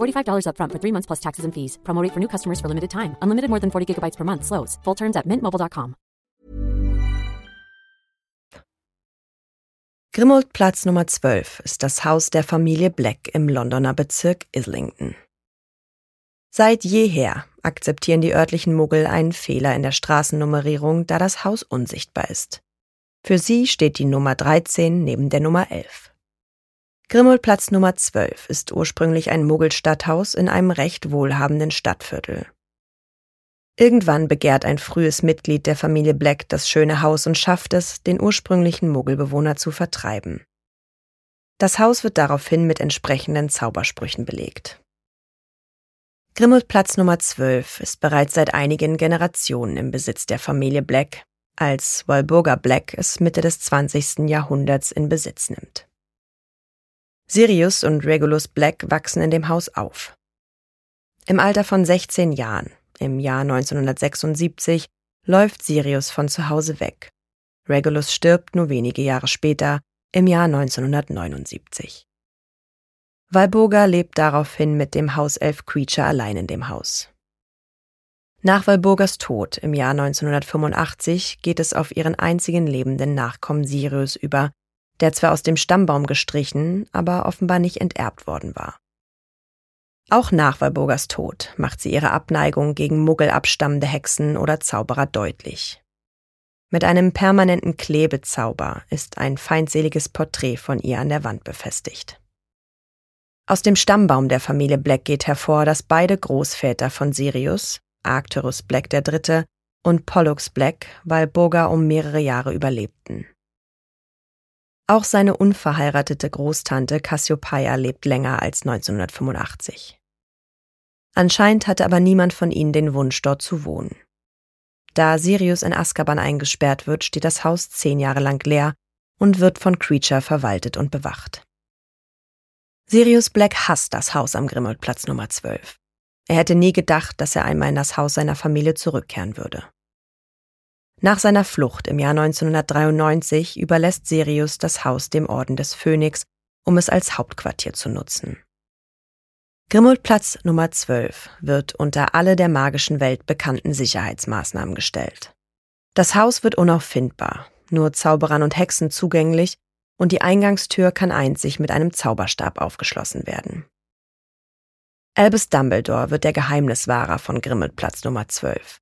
$45 upfront for three months plus taxes and fees. Promo for new customers for limited time. Unlimited more than 40 gigabytes per month. Slows. Full terms at mintmobile.com. Grimmold-Platz Nummer 12 ist das Haus der Familie Black im Londoner Bezirk Islington. Seit jeher akzeptieren die örtlichen Muggel einen Fehler in der Straßennummerierung, da das Haus unsichtbar ist. Für sie steht die Nummer 13 neben der Nummer 11. Grimmoldplatz Nummer 12 ist ursprünglich ein Muggelstadthaus in einem recht wohlhabenden Stadtviertel. Irgendwann begehrt ein frühes Mitglied der Familie Black das schöne Haus und schafft es, den ursprünglichen Muggelbewohner zu vertreiben. Das Haus wird daraufhin mit entsprechenden Zaubersprüchen belegt. Grimmoldplatz Nummer 12 ist bereits seit einigen Generationen im Besitz der Familie Black, als Walburga Black es Mitte des 20. Jahrhunderts in Besitz nimmt. Sirius und Regulus Black wachsen in dem Haus auf. Im Alter von 16 Jahren, im Jahr 1976, läuft Sirius von zu Hause weg. Regulus stirbt nur wenige Jahre später, im Jahr 1979. Walburga lebt daraufhin mit dem Hauself Creature allein in dem Haus. Nach Walburgas Tod im Jahr 1985 geht es auf ihren einzigen lebenden Nachkommen Sirius über, der zwar aus dem Stammbaum gestrichen, aber offenbar nicht enterbt worden war. Auch nach Walburgas Tod macht sie ihre Abneigung gegen Muggel abstammende Hexen oder Zauberer deutlich. Mit einem permanenten Klebezauber ist ein feindseliges Porträt von ihr an der Wand befestigt. Aus dem Stammbaum der Familie Black geht hervor, dass beide Großväter von Sirius, Arcturus Black III. und Pollux Black, Walburga um mehrere Jahre überlebten. Auch seine unverheiratete Großtante Cassiopeia lebt länger als 1985. Anscheinend hatte aber niemand von ihnen den Wunsch, dort zu wohnen. Da Sirius in Azkaban eingesperrt wird, steht das Haus zehn Jahre lang leer und wird von Creature verwaltet und bewacht. Sirius Black hasst das Haus am Grimmoldplatz Nummer 12. Er hätte nie gedacht, dass er einmal in das Haus seiner Familie zurückkehren würde. Nach seiner Flucht im Jahr 1993 überlässt Sirius das Haus dem Orden des Phönix, um es als Hauptquartier zu nutzen. Grimmoldplatz Nummer 12 wird unter alle der magischen Welt bekannten Sicherheitsmaßnahmen gestellt. Das Haus wird unauffindbar, nur Zauberern und Hexen zugänglich und die Eingangstür kann einzig mit einem Zauberstab aufgeschlossen werden. Albus Dumbledore wird der Geheimniswahrer von Grimmelplatz Nummer 12.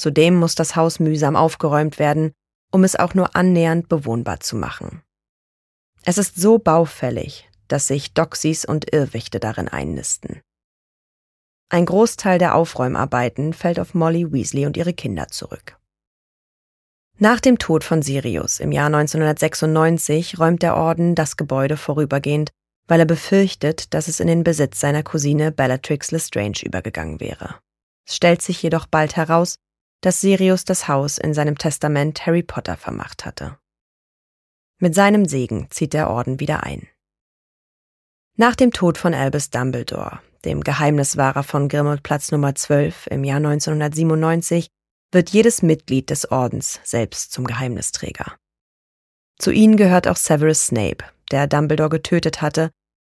Zudem muss das Haus mühsam aufgeräumt werden, um es auch nur annähernd bewohnbar zu machen. Es ist so baufällig, dass sich Doxys und Irrwichte darin einnisten. Ein Großteil der Aufräumarbeiten fällt auf Molly Weasley und ihre Kinder zurück. Nach dem Tod von Sirius im Jahr 1996 räumt der Orden das Gebäude vorübergehend, weil er befürchtet, dass es in den Besitz seiner Cousine Bellatrix Lestrange übergegangen wäre. Es stellt sich jedoch bald heraus, dass Sirius das Haus in seinem Testament Harry Potter vermacht hatte. Mit seinem Segen zieht der Orden wieder ein. Nach dem Tod von Albus Dumbledore, dem Geheimniswahrer von Grimmauld Nummer 12 im Jahr 1997, wird jedes Mitglied des Ordens selbst zum Geheimnisträger. Zu ihnen gehört auch Severus Snape, der Dumbledore getötet hatte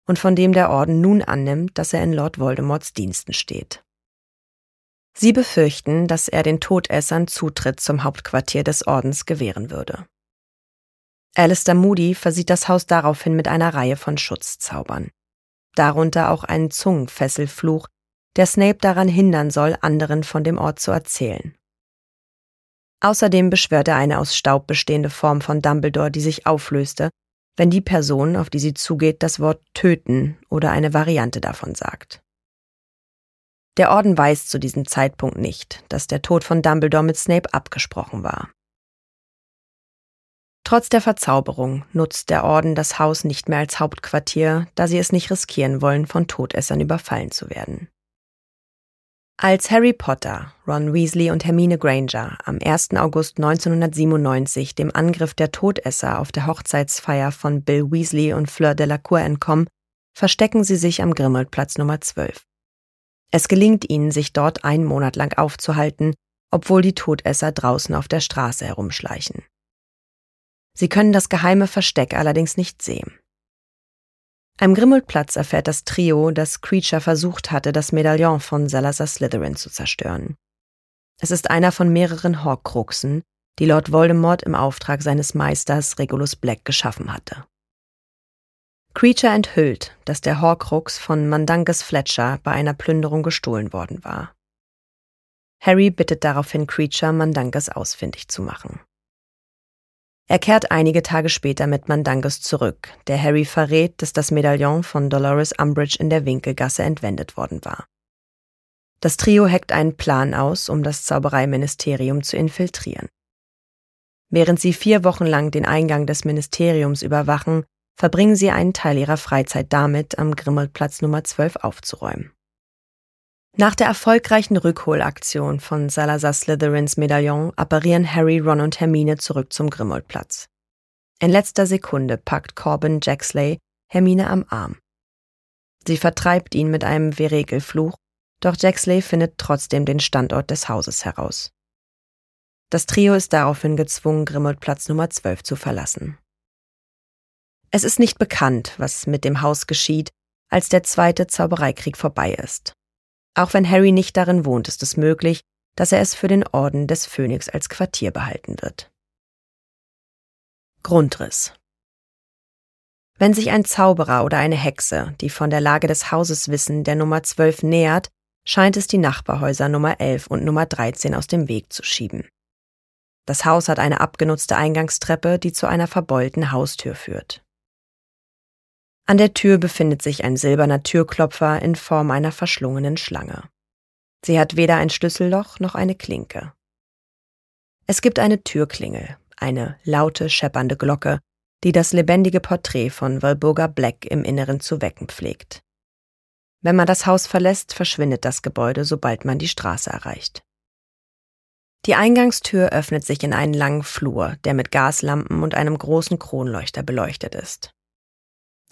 und von dem der Orden nun annimmt, dass er in Lord Voldemorts Diensten steht. Sie befürchten, dass er den Todessern Zutritt zum Hauptquartier des Ordens gewähren würde. Alistair Moody versieht das Haus daraufhin mit einer Reihe von Schutzzaubern. Darunter auch einen Zungenfesselfluch, der Snape daran hindern soll, anderen von dem Ort zu erzählen. Außerdem beschwört er eine aus Staub bestehende Form von Dumbledore, die sich auflöste, wenn die Person, auf die sie zugeht, das Wort töten oder eine Variante davon sagt. Der Orden weiß zu diesem Zeitpunkt nicht, dass der Tod von Dumbledore mit Snape abgesprochen war. Trotz der Verzauberung nutzt der Orden das Haus nicht mehr als Hauptquartier, da sie es nicht riskieren wollen, von Todessern überfallen zu werden. Als Harry Potter, Ron Weasley und Hermine Granger am 1. August 1997 dem Angriff der Todesser auf der Hochzeitsfeier von Bill Weasley und Fleur Delacour entkommen, verstecken sie sich am Grimmelplatz Nummer 12. Es gelingt ihnen, sich dort einen Monat lang aufzuhalten, obwohl die Todesser draußen auf der Straße herumschleichen. Sie können das geheime Versteck allerdings nicht sehen. Am Grimmelplatz erfährt das Trio, dass Creature versucht hatte, das Medaillon von Salazar Slytherin zu zerstören. Es ist einer von mehreren Horcruxen, die Lord Voldemort im Auftrag seines Meisters Regulus Black geschaffen hatte. Creature enthüllt, dass der Horcrux von Mandanges Fletcher bei einer Plünderung gestohlen worden war. Harry bittet daraufhin Creature, Mandanges ausfindig zu machen. Er kehrt einige Tage später mit Mandangus zurück, der Harry verrät, dass das Medaillon von Dolores Umbridge in der Winkelgasse entwendet worden war. Das Trio heckt einen Plan aus, um das Zaubereiministerium zu infiltrieren. Während sie vier Wochen lang den Eingang des Ministeriums überwachen, verbringen sie einen Teil ihrer Freizeit damit, am Grimmelplatz Nummer 12 aufzuräumen. Nach der erfolgreichen Rückholaktion von Salazar Slytherins Medaillon apparieren Harry, Ron und Hermine zurück zum Grimmauld-Platz. In letzter Sekunde packt Corbin Jaxley Hermine am Arm. Sie vertreibt ihn mit einem Veregelfluch, doch Jaxley findet trotzdem den Standort des Hauses heraus. Das Trio ist daraufhin gezwungen, Grimmauld-Platz Nummer 12 zu verlassen. Es ist nicht bekannt, was mit dem Haus geschieht, als der zweite Zaubereikrieg vorbei ist. Auch wenn Harry nicht darin wohnt, ist es möglich, dass er es für den Orden des Phönix als Quartier behalten wird. Grundriss Wenn sich ein Zauberer oder eine Hexe, die von der Lage des Hauses wissen, der Nummer 12 nähert, scheint es die Nachbarhäuser Nummer 11 und Nummer 13 aus dem Weg zu schieben. Das Haus hat eine abgenutzte Eingangstreppe, die zu einer verbeulten Haustür führt. An der Tür befindet sich ein silberner Türklopfer in Form einer verschlungenen Schlange. Sie hat weder ein Schlüsselloch noch eine Klinke. Es gibt eine Türklingel, eine laute, scheppernde Glocke, die das lebendige Porträt von Walburga Black im Inneren zu wecken pflegt. Wenn man das Haus verlässt, verschwindet das Gebäude, sobald man die Straße erreicht. Die Eingangstür öffnet sich in einen langen Flur, der mit Gaslampen und einem großen Kronleuchter beleuchtet ist.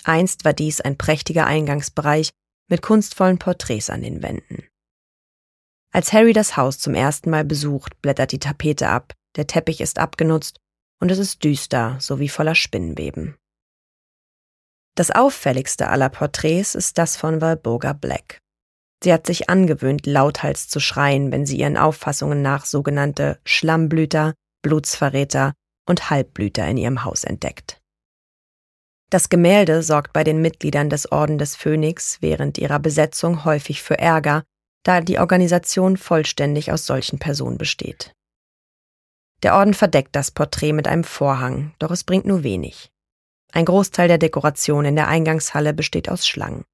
Einst war dies ein prächtiger Eingangsbereich mit kunstvollen Porträts an den Wänden. Als Harry das Haus zum ersten Mal besucht, blättert die Tapete ab, der Teppich ist abgenutzt und es ist düster sowie voller Spinnenweben. Das auffälligste aller Porträts ist das von Walburga Black. Sie hat sich angewöhnt, lauthals zu schreien, wenn sie ihren Auffassungen nach sogenannte Schlammblüter, Blutsverräter und Halbblüter in ihrem Haus entdeckt. Das Gemälde sorgt bei den Mitgliedern des Orden des Phönix während ihrer Besetzung häufig für Ärger, da die Organisation vollständig aus solchen Personen besteht. Der Orden verdeckt das Porträt mit einem Vorhang, doch es bringt nur wenig. Ein Großteil der Dekoration in der Eingangshalle besteht aus Schlangen.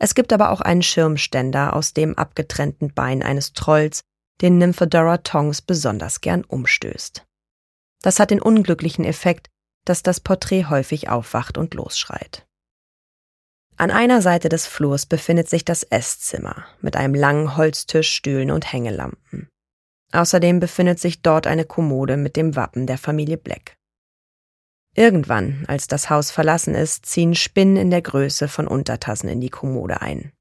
Es gibt aber auch einen Schirmständer aus dem abgetrennten Bein eines Trolls, den Nymphedora Tongs besonders gern umstößt. Das hat den unglücklichen Effekt, dass das Porträt häufig aufwacht und losschreit. An einer Seite des Flurs befindet sich das Esszimmer mit einem langen Holztisch, Stühlen und Hängelampen. Außerdem befindet sich dort eine Kommode mit dem Wappen der Familie Black. Irgendwann, als das Haus verlassen ist, ziehen Spinnen in der Größe von Untertassen in die Kommode ein.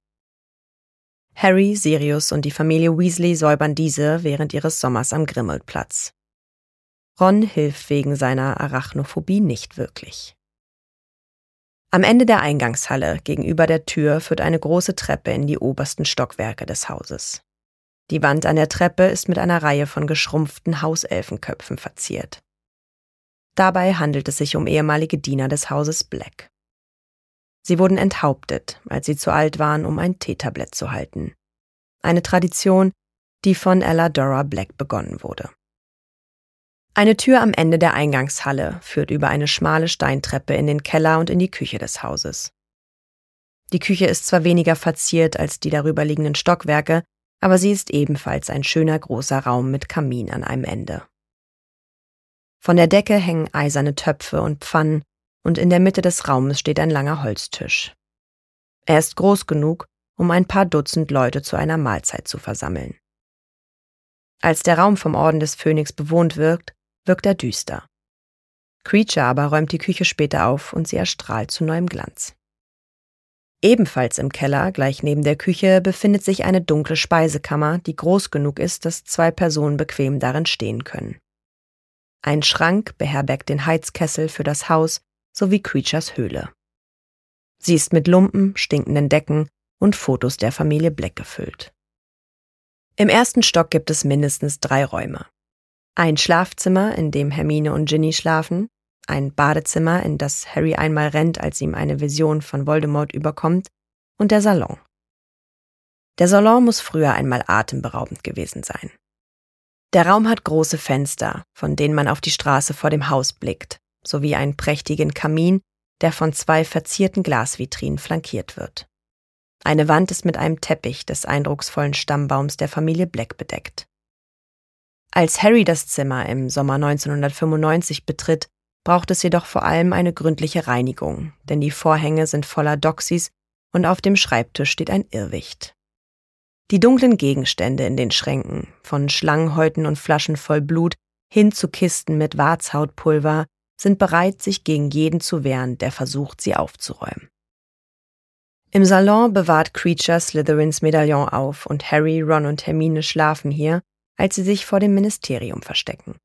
Harry, Sirius und die Familie Weasley säubern diese während ihres Sommers am Grimmelplatz. Ron hilft wegen seiner Arachnophobie nicht wirklich. Am Ende der Eingangshalle gegenüber der Tür führt eine große Treppe in die obersten Stockwerke des Hauses. Die Wand an der Treppe ist mit einer Reihe von geschrumpften Hauselfenköpfen verziert. Dabei handelt es sich um ehemalige Diener des Hauses Black. Sie wurden enthauptet, als sie zu alt waren, um ein Teetablett zu halten. Eine Tradition, die von Ella Dora Black begonnen wurde. Eine Tür am Ende der Eingangshalle führt über eine schmale Steintreppe in den Keller und in die Küche des Hauses. Die Küche ist zwar weniger verziert als die darüber liegenden Stockwerke, aber sie ist ebenfalls ein schöner großer Raum mit Kamin an einem Ende. Von der Decke hängen eiserne Töpfe und Pfannen und in der Mitte des Raumes steht ein langer Holztisch. Er ist groß genug, um ein paar Dutzend Leute zu einer Mahlzeit zu versammeln. Als der Raum vom Orden des Phönix bewohnt wirkt, wirkt er düster. Creature aber räumt die Küche später auf und sie erstrahlt zu neuem Glanz. Ebenfalls im Keller, gleich neben der Küche, befindet sich eine dunkle Speisekammer, die groß genug ist, dass zwei Personen bequem darin stehen können. Ein Schrank beherbergt den Heizkessel für das Haus sowie Creatures Höhle. Sie ist mit Lumpen, stinkenden Decken und Fotos der Familie Black gefüllt. Im ersten Stock gibt es mindestens drei Räume. Ein Schlafzimmer, in dem Hermine und Ginny schlafen, ein Badezimmer, in das Harry einmal rennt, als ihm eine Vision von Voldemort überkommt, und der Salon. Der Salon muss früher einmal atemberaubend gewesen sein. Der Raum hat große Fenster, von denen man auf die Straße vor dem Haus blickt, sowie einen prächtigen Kamin, der von zwei verzierten Glasvitrinen flankiert wird. Eine Wand ist mit einem Teppich des eindrucksvollen Stammbaums der Familie Black bedeckt. Als Harry das Zimmer im Sommer 1995 betritt, braucht es jedoch vor allem eine gründliche Reinigung, denn die Vorhänge sind voller Doxys und auf dem Schreibtisch steht ein Irrwicht. Die dunklen Gegenstände in den Schränken, von Schlangenhäuten und Flaschen voll Blut hin zu Kisten mit Warzhautpulver, sind bereit, sich gegen jeden zu wehren, der versucht, sie aufzuräumen. Im Salon bewahrt Creature Slytherins Medaillon auf und Harry, Ron und Hermine schlafen hier, als sie sich vor dem Ministerium verstecken.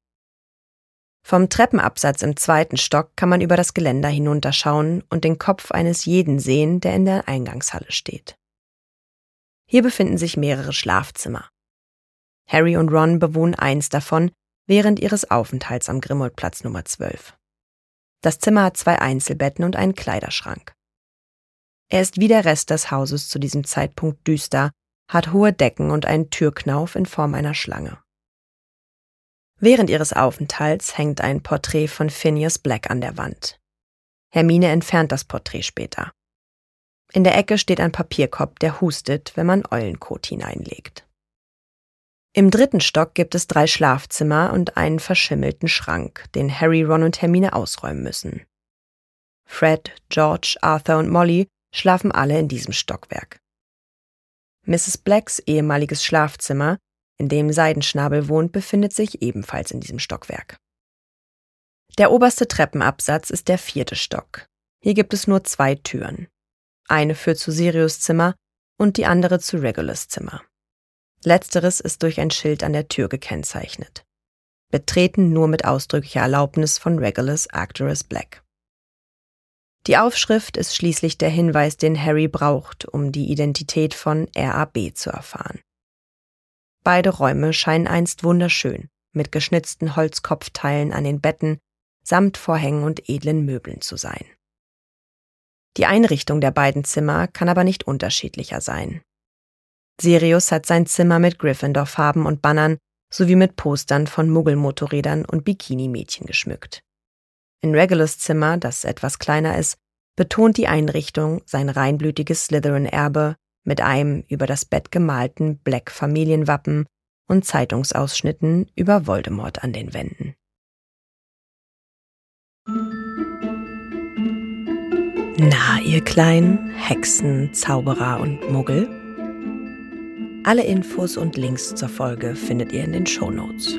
Vom Treppenabsatz im zweiten Stock kann man über das Geländer hinunterschauen und den Kopf eines jeden sehen, der in der Eingangshalle steht. Hier befinden sich mehrere Schlafzimmer. Harry und Ron bewohnen eins davon während ihres Aufenthalts am Grimmauld-Platz Nummer 12. Das Zimmer hat zwei Einzelbetten und einen Kleiderschrank. Er ist wie der Rest des Hauses zu diesem Zeitpunkt düster, hat hohe Decken und einen Türknauf in Form einer Schlange. Während ihres Aufenthalts hängt ein Porträt von Phineas Black an der Wand. Hermine entfernt das Porträt später. In der Ecke steht ein Papierkorb, der hustet, wenn man Eulenkot hineinlegt. Im dritten Stock gibt es drei Schlafzimmer und einen verschimmelten Schrank, den Harry, Ron und Hermine ausräumen müssen. Fred, George, Arthur und Molly schlafen alle in diesem Stockwerk. Mrs. Blacks ehemaliges Schlafzimmer, in dem Seidenschnabel wohnt, befindet sich ebenfalls in diesem Stockwerk. Der oberste Treppenabsatz ist der vierte Stock. Hier gibt es nur zwei Türen. Eine führt zu Sirius Zimmer und die andere zu Regulus Zimmer. Letzteres ist durch ein Schild an der Tür gekennzeichnet. Betreten nur mit ausdrücklicher Erlaubnis von Regulus Arcturus Black. Die Aufschrift ist schließlich der Hinweis, den Harry braucht, um die Identität von RAB zu erfahren. Beide Räume scheinen einst wunderschön, mit geschnitzten Holzkopfteilen an den Betten, samt Vorhängen und edlen Möbeln zu sein. Die Einrichtung der beiden Zimmer kann aber nicht unterschiedlicher sein. Sirius hat sein Zimmer mit Gryffindor-Farben und Bannern sowie mit Postern von Muggelmotorrädern und Bikini-Mädchen geschmückt. In Regulus Zimmer, das etwas kleiner ist, betont die Einrichtung sein reinblütiges Slytherin-Erbe mit einem über das Bett gemalten Black-Familienwappen und Zeitungsausschnitten über Voldemort an den Wänden. Na, ihr kleinen Hexen, Zauberer und Muggel? Alle Infos und Links zur Folge findet ihr in den Show Notes.